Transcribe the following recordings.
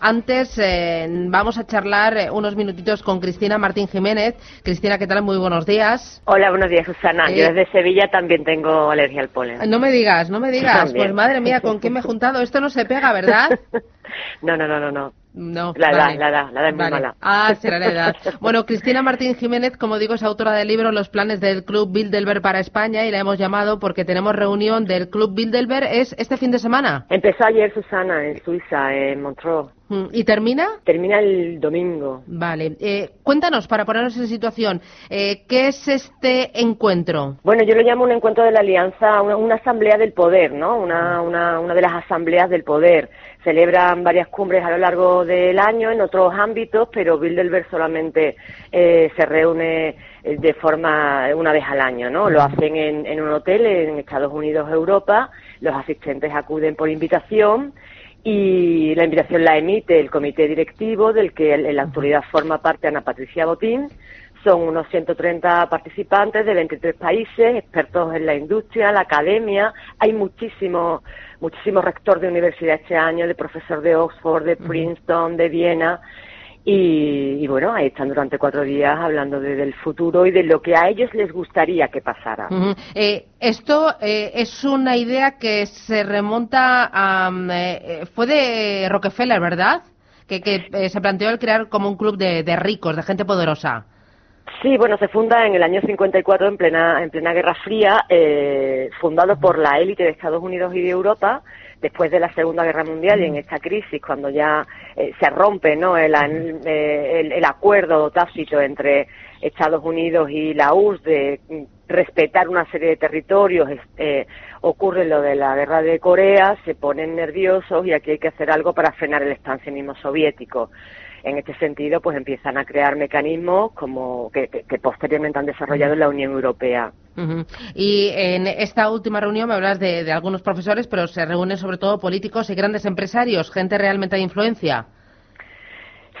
Antes eh, vamos a charlar eh, unos minutitos con Cristina Martín Jiménez. Cristina, ¿qué tal? Muy buenos días. Hola, buenos días, Susana. Yo desde Sevilla también tengo alergia al polen. No me digas, no me digas. Pues madre mía, ¿con quién me he juntado? Esto no se pega, ¿verdad? no, no, no, no, no. No, la edad, la edad, la edad es muy mala. Ah, será la edad. Bueno, Cristina Martín Jiménez, como digo, es autora del libro Los planes del Club Bilderberg para España y la hemos llamado porque tenemos reunión del Club Bilderberg. ¿Es este fin de semana? Empezó ayer, Susana, en Suiza, en Montreux. Mm, ¿Y termina? Termina el domingo. Vale. Eh, cuéntanos, para ponernos en situación, eh, ¿qué es este encuentro? Bueno, yo lo llamo un encuentro de la Alianza, una, asamblea del poder, ¿no? Una, una, una de las asambleas del poder. Celebran varias cumbres a lo largo del año en otros ámbitos, pero Bilderberg solamente eh, se reúne eh, de forma una vez al año, ¿no? Lo hacen en, en un hotel en Estados Unidos, Europa. Los asistentes acuden por invitación y la invitación la emite el comité directivo del que en la actualidad forma parte Ana Patricia Botín. Son unos 130 participantes de 23 países, expertos en la industria, la academia. Hay muchísimos muchísimos rector de universidad este año, de profesor de Oxford, de Princeton, de Viena. Y, bueno, ahí están durante cuatro días hablando del futuro y de lo que a ellos les gustaría que pasara. eh, esto eh, es una idea que se remonta a... Mm, eh, fue de Rockefeller, ¿verdad? Que, que eh, se planteó el crear como un club de, de, ricos, de gente poderosa. Sí, bueno, se funda en el año 54 en plena, en plena Guerra Fría, fundado por la élite de Estados Unidos y de Europa después de la Segunda Guerra Mundial y en esta crisis, cuando ya eh, se rompe ¿no? el, el, acuerdo tácito entre Estados Unidos y la URSS de respetar una serie de territorios, eh, ocurre lo de la guerra de Corea, se ponen nerviosos y aquí hay que hacer algo para frenar el expansionismo soviético en este sentido, pues empiezan a crear mecanismos como que, posteriormente han desarrollado en la Unión Europea. Y en esta última reunión me hablas de, algunos profesores, pero se reúnen sobre todo políticos y grandes empresarios, gente realmente de influencia.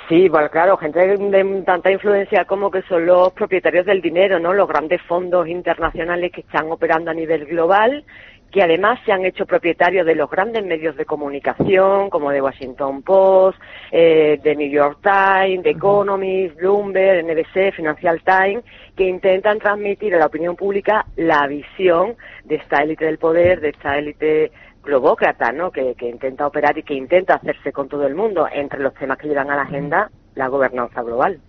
Sí, bueno, claro, gente de tanta influencia como que son los propietarios del dinero, ¿no? Los grandes fondos internacionales que están operando a nivel global que además se han hecho propietarios de los grandes medios de comunicación, como The Washington Post, eh, The New York Times, The Economist, Bloomberg, NBC, Financial Times, que intentan transmitir a la opinión pública la visión de esta élite del poder, de esta élite globócrata, ¿no? Que, intenta operar y que intenta hacerse con todo el mundo entre los temas que llevan a la agenda la gobernanza global.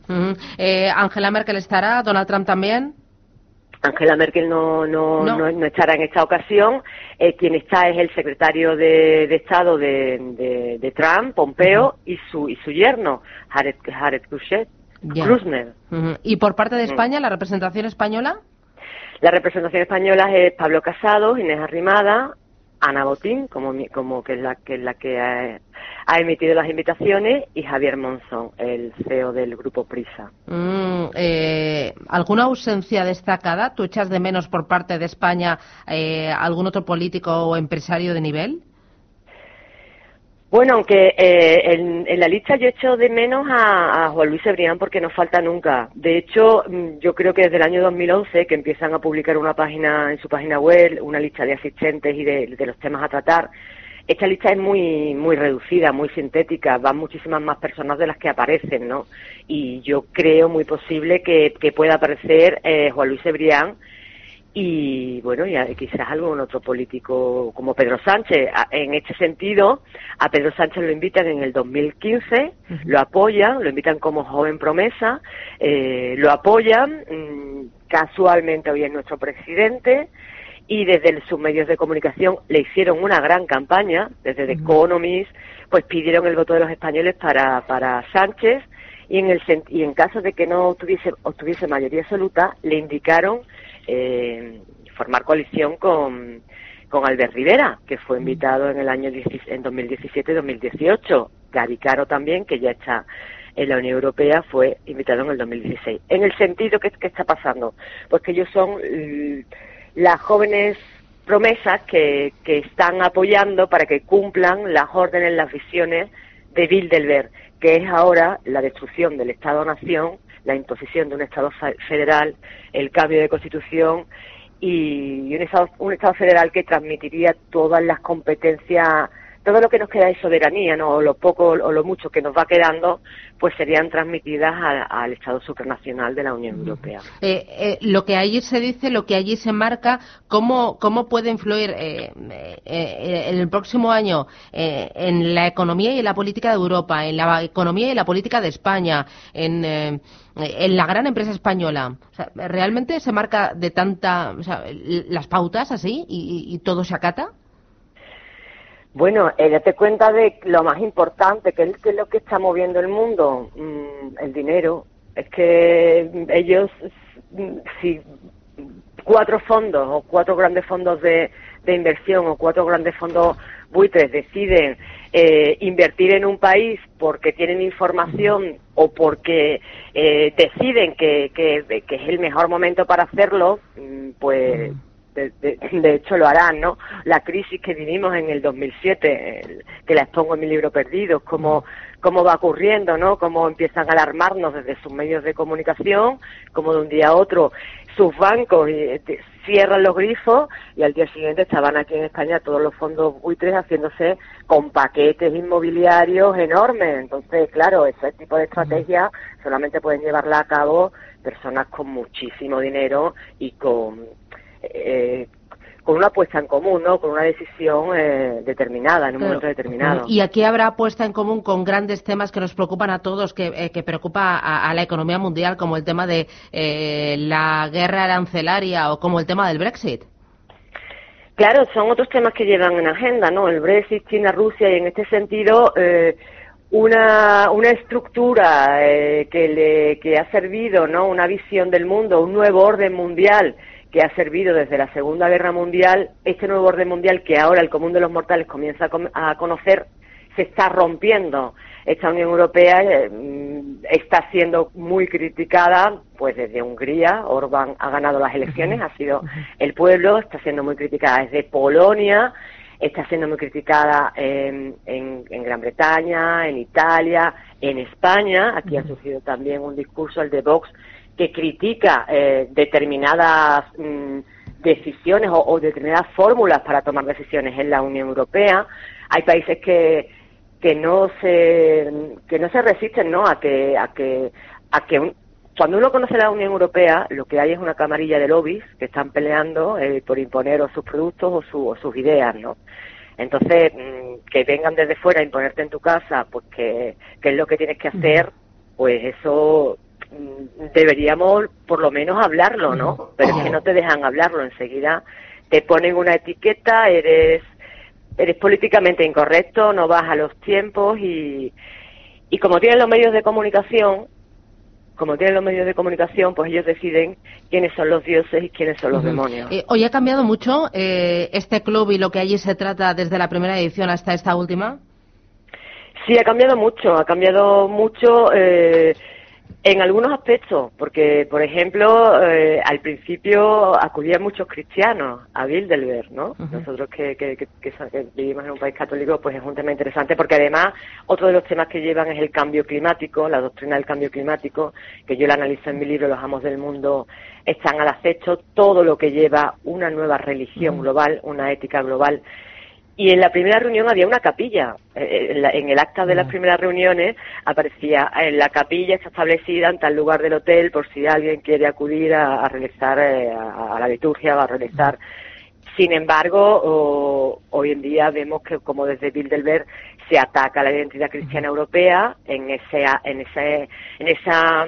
Eh, Angela Merkel estará, Donald Trump también. Angela Merkel no, no, no. estará en esta ocasión. Eh, quien está es el secretario de, Estado de, Trump, Pompeo, y su y su yerno, Jared, Jared ¿Y por parte de mm. España, la representación española? La representación española es Pablo Casado, Inés Arrimada, Ana Botín, como, como que es la que, la que ha, emitido las invitaciones, y Javier Monzón, el CEO del grupo Prisa. Mm, eh, ¿Alguna ausencia destacada? ¿Tú echas de menos por parte de España eh, algún otro político o empresario de nivel? Bueno, aunque eh, en, la lista yo echo de menos a, Juan Luis Ebrián porque no falta nunca. De hecho, mm, yo creo que desde el año 2011 que empiezan a publicar una página en su página web, una lista de asistentes y de, los temas a tratar, esta lista es muy muy reducida, muy sintética, van muchísimas más personas de las que aparecen, ¿no? Y yo creo muy posible que, pueda aparecer eh, Juan Luis Ebrián y bueno, ya quizás algún otro político como Pedro Sánchez. En este sentido, a Pedro Sánchez lo invitan en el 2015, lo apoyan, lo invitan como joven promesa, eh, lo apoyan, mm, casualmente hoy es nuestro presidente, y desde sus medios de comunicación le hicieron una gran campaña, desde The Economist, pues pidieron el voto de los españoles para, para Sánchez, y en, el, y en caso de que no obtuviese, obtuviese mayoría absoluta, le indicaron eh, formar coalición con, con Albert Rivera, que fue invitado en el año en 2017-2018. Gary Caro también, que ya está en la Unión Europea, fue invitado en el 2016. En el sentido que, que está pasando, pues que ellos son las jóvenes promesas que, que están apoyando para que cumplan las órdenes, las visiones de Bilderberg, que es ahora la destrucción del Estado-Nación la imposición de un Estado federal, el cambio de constitución y un Estado, un Estado federal que transmitiría todas las competencias todo lo que nos queda de soberanía, ¿no? o lo poco o lo mucho que nos va quedando, pues serían transmitidas al Estado supranacional de la Unión Europea. Eh, eh, lo que allí se dice, lo que allí se marca, ¿cómo, cómo puede influir eh, en el próximo año en la economía y en la política de Europa, en la economía y la política de España, en, en la gran empresa española? ¿Realmente se marca de tanta, o sea, las pautas así y todo se acata? Bueno, eh, date cuenta de lo más importante, que es, lo que está moviendo el mundo, mm, el dinero. Es que ellos, mm, si cuatro fondos o cuatro grandes fondos de, inversión o cuatro grandes fondos buitres deciden eh, invertir en un país porque tienen información o porque eh, deciden que, que, es el mejor momento para hacerlo, mm, pues de, hecho lo harán, ¿no? La crisis que vivimos en el 2007, que la expongo en mi libro Perdidos, cómo, cómo va ocurriendo, ¿no? Cómo empiezan a alarmarnos desde sus medios de comunicación, como de un día a otro sus bancos eh, cierran los grifos y al día siguiente estaban aquí en España todos los fondos buitres haciéndose con paquetes inmobiliarios enormes. Entonces, claro, ese tipo de estrategia solamente pueden llevarla a cabo personas con muchísimo dinero y con eh, con una apuesta en común, ¿no? Con una decisión eh, determinada, en un momento determinado. Y aquí habrá apuesta en común con grandes temas que nos preocupan a todos, que, eh, que preocupa a, la economía mundial, como el tema de la guerra arancelaria o como el tema del Brexit. Claro, son otros temas que llevan en agenda, ¿no? El Brexit, China, Rusia, y en este sentido, una, una estructura que, le, que ha servido, ¿no? Una visión del mundo, un nuevo orden mundial que ha servido desde la Segunda Guerra Mundial, este nuevo orden mundial que ahora el común de los mortales comienza a, conocer, se está rompiendo. Esta Unión Europea eh, mm, está siendo muy criticada, pues desde Hungría, Orbán ha ganado las elecciones, ha sido el pueblo, está siendo muy criticada desde Polonia, está siendo muy criticada en, en, Gran Bretaña, en Italia, en España. Aquí ha surgido también un discurso, el de Vox, que critica eh, determinadas mm, decisiones o, determinadas fórmulas para tomar decisiones en la Unión Europea. Hay países que que no se que no se resisten no a que a que a que cuando uno conoce la Unión Europea lo que hay es una camarilla de lobbies que están peleando eh, por imponer o sus productos o, sus ideas no entonces mm, que vengan desde fuera a imponerte en tu casa pues que, que es lo que tienes que hacer pues eso deberíamos por lo menos hablarlo, ¿no? Pero es que no te dejan hablarlo, enseguida te ponen una etiqueta, eres eres políticamente incorrecto, no vas a los tiempos y, y como tienen los medios de comunicación, como tienen los medios de comunicación, pues ellos deciden quiénes son los dioses y quiénes son los demonios. Eh, ¿Hoy ha cambiado mucho eh, este club y lo que allí se trata desde la primera edición hasta esta última? Sí, ha cambiado mucho, ha cambiado mucho. Eh, en algunos aspectos, porque, por ejemplo, eh, al principio acudían muchos cristianos a Bilderberg, ¿no? Nosotros que, que, vivimos en un país católico, pues es un tema interesante, porque además otro de los temas que llevan es el cambio climático, la doctrina del cambio climático, que yo la analizo en mi libro Los Amos del Mundo están al acecho, todo lo que lleva una nueva religión global, una ética global, y en la primera reunión había una capilla. Eh, en, el acta de las primeras reuniones aparecía en la capilla está establecida en tal lugar del hotel por si alguien quiere acudir a, realizar eh, a, la liturgia o a realizar. Sin embargo, hoy en día vemos que como desde Bilderberg se ataca la identidad cristiana europea en ese, en ese, en esa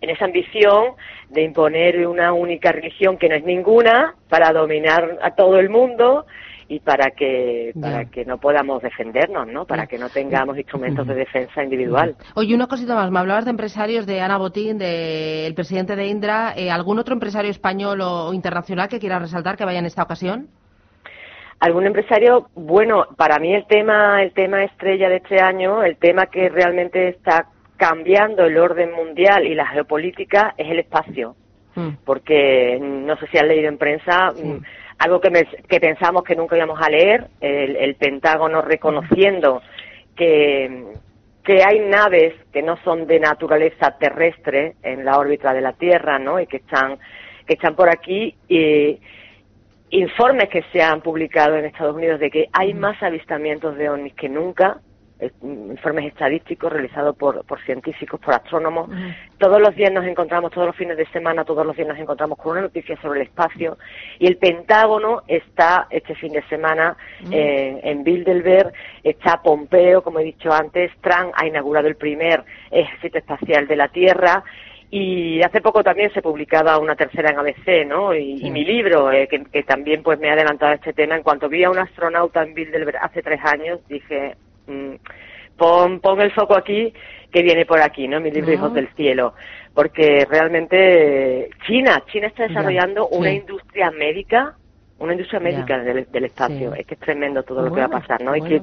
en esa ambición de imponer una única religión que no es ninguna para dominar a todo el mundo y para que para que no podamos defendernos, ¿no? Para que no tengamos instrumentos de defensa individual. Oye, una cosita más. Me hablabas de empresarios, de Ana Botín, del presidente de Indra. Eh, ¿Algún otro empresario español o, internacional que quiera resaltar que vaya en esta ocasión? algún empresario bueno para mí el tema el tema estrella de este año el tema que realmente está cambiando el orden mundial y la geopolítica es el espacio mm. porque no sé si has leído en prensa mm, algo que, que pensamos que nunca íbamos a leer, el, Pentágono reconociendo que, que hay naves que no son de naturaleza terrestre en la órbita de la Tierra, ¿no? Y que están, que están por aquí y, informes que se han publicado en Estados Unidos de que hay más avistamientos de ovnis que nunca, informes estadísticos realizados por, por científicos, por astrónomos. Todos los días nos encontramos, todos los fines de semana, todos los días nos encontramos con una noticia sobre el espacio y el Pentágono está este fin de semana eh, en Bilderberg, está Pompeo, como he dicho antes, Trump ha inaugurado el primer ejército espacial de la Tierra y hace poco también se publicaba una tercera en ABC, ¿no? Y, mi libro, eh, que, también pues me ha adelantado a este tema. En cuanto vi a un astronauta en Bilderberg hace tres años, dije, mm, pon, pon el foco aquí, que viene por aquí, ¿no? Mi libro Hijos del Cielo. Porque realmente China, China está desarrollando una industria médica, una industria médica del, espacio. Es que es tremendo todo lo que va a pasar, ¿no? Y que,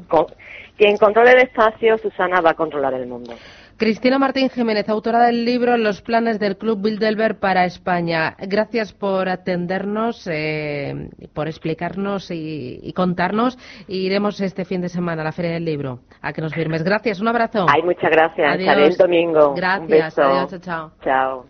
quien controle el espacio, Susana, va a controlar el mundo. Cristina Martín Jiménez, autora del libro Los planes del Club Bilderberg para España. Gracias por atendernos, eh, por explicarnos y, contarnos. iremos este fin de semana a la Feria del Libro a que nos firmes. Gracias, un abrazo. Ay, muchas gracias. Adiós. el domingo. Gracias. Adiós, chao. Chao.